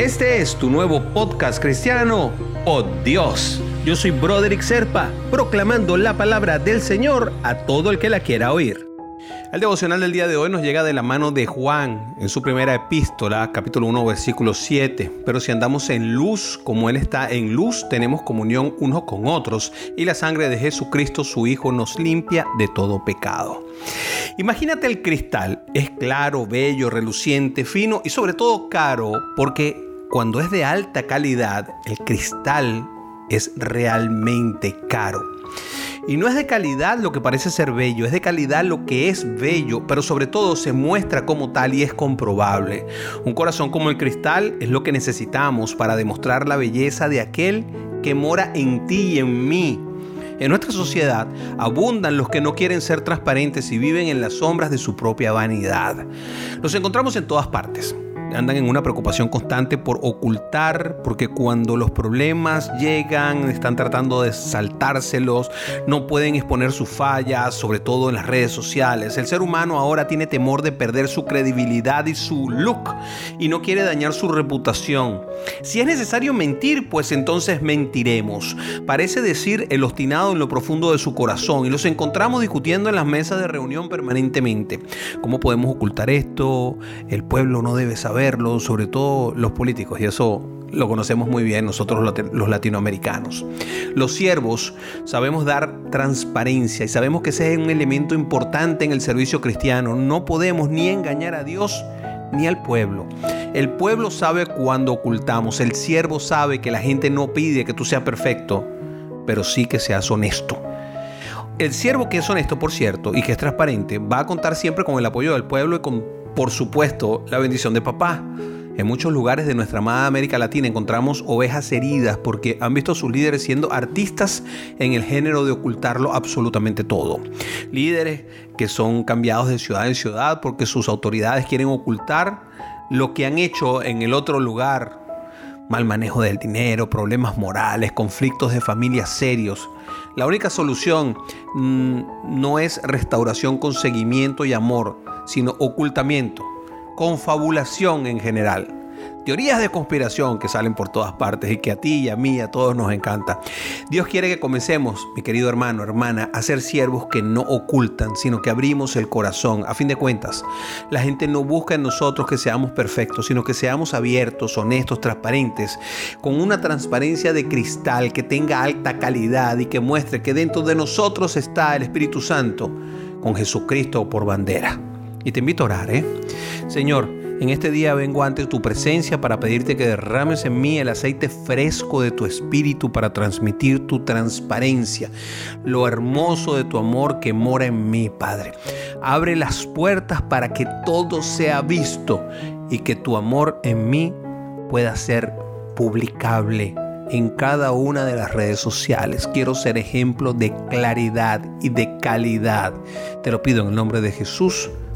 Este es tu nuevo podcast cristiano, Oh Dios. Yo soy Broderick Serpa, proclamando la palabra del Señor a todo el que la quiera oír. El devocional del día de hoy nos llega de la mano de Juan en su primera epístola, capítulo 1, versículo 7. Pero si andamos en luz, como Él está en luz, tenemos comunión unos con otros y la sangre de Jesucristo, su Hijo, nos limpia de todo pecado. Imagínate el cristal, es claro, bello, reluciente, fino y sobre todo caro, porque cuando es de alta calidad, el cristal es realmente caro. Y no es de calidad lo que parece ser bello, es de calidad lo que es bello, pero sobre todo se muestra como tal y es comprobable. Un corazón como el cristal es lo que necesitamos para demostrar la belleza de aquel que mora en ti y en mí. En nuestra sociedad abundan los que no quieren ser transparentes y viven en las sombras de su propia vanidad. Los encontramos en todas partes andan en una preocupación constante por ocultar, porque cuando los problemas llegan, están tratando de saltárselos, no pueden exponer sus fallas, sobre todo en las redes sociales. El ser humano ahora tiene temor de perder su credibilidad y su look y no quiere dañar su reputación. Si es necesario mentir, pues entonces mentiremos. Parece decir el obstinado en lo profundo de su corazón y los encontramos discutiendo en las mesas de reunión permanentemente. ¿Cómo podemos ocultar esto? El pueblo no debe saber sobre todo los políticos, y eso lo conocemos muy bien nosotros los latinoamericanos. Los siervos sabemos dar transparencia y sabemos que ese es un elemento importante en el servicio cristiano. No podemos ni engañar a Dios ni al pueblo. El pueblo sabe cuando ocultamos, el siervo sabe que la gente no pide que tú seas perfecto, pero sí que seas honesto. El siervo que es honesto, por cierto, y que es transparente, va a contar siempre con el apoyo del pueblo y con por supuesto, la bendición de papá. En muchos lugares de nuestra amada América Latina encontramos ovejas heridas porque han visto a sus líderes siendo artistas en el género de ocultarlo absolutamente todo. Líderes que son cambiados de ciudad en ciudad porque sus autoridades quieren ocultar lo que han hecho en el otro lugar. Mal manejo del dinero, problemas morales, conflictos de familia serios. La única solución mm, no es restauración con seguimiento y amor, sino ocultamiento, confabulación en general. Teorías de conspiración que salen por todas partes y que a ti y a mí, a todos nos encanta. Dios quiere que comencemos, mi querido hermano, hermana, a ser siervos que no ocultan, sino que abrimos el corazón. A fin de cuentas, la gente no busca en nosotros que seamos perfectos, sino que seamos abiertos, honestos, transparentes, con una transparencia de cristal que tenga alta calidad y que muestre que dentro de nosotros está el Espíritu Santo con Jesucristo por bandera. Y te invito a orar, ¿eh? Señor, en este día vengo ante tu presencia para pedirte que derrames en mí el aceite fresco de tu espíritu para transmitir tu transparencia, lo hermoso de tu amor que mora en mí, Padre. Abre las puertas para que todo sea visto y que tu amor en mí pueda ser publicable en cada una de las redes sociales. Quiero ser ejemplo de claridad y de calidad. Te lo pido en el nombre de Jesús.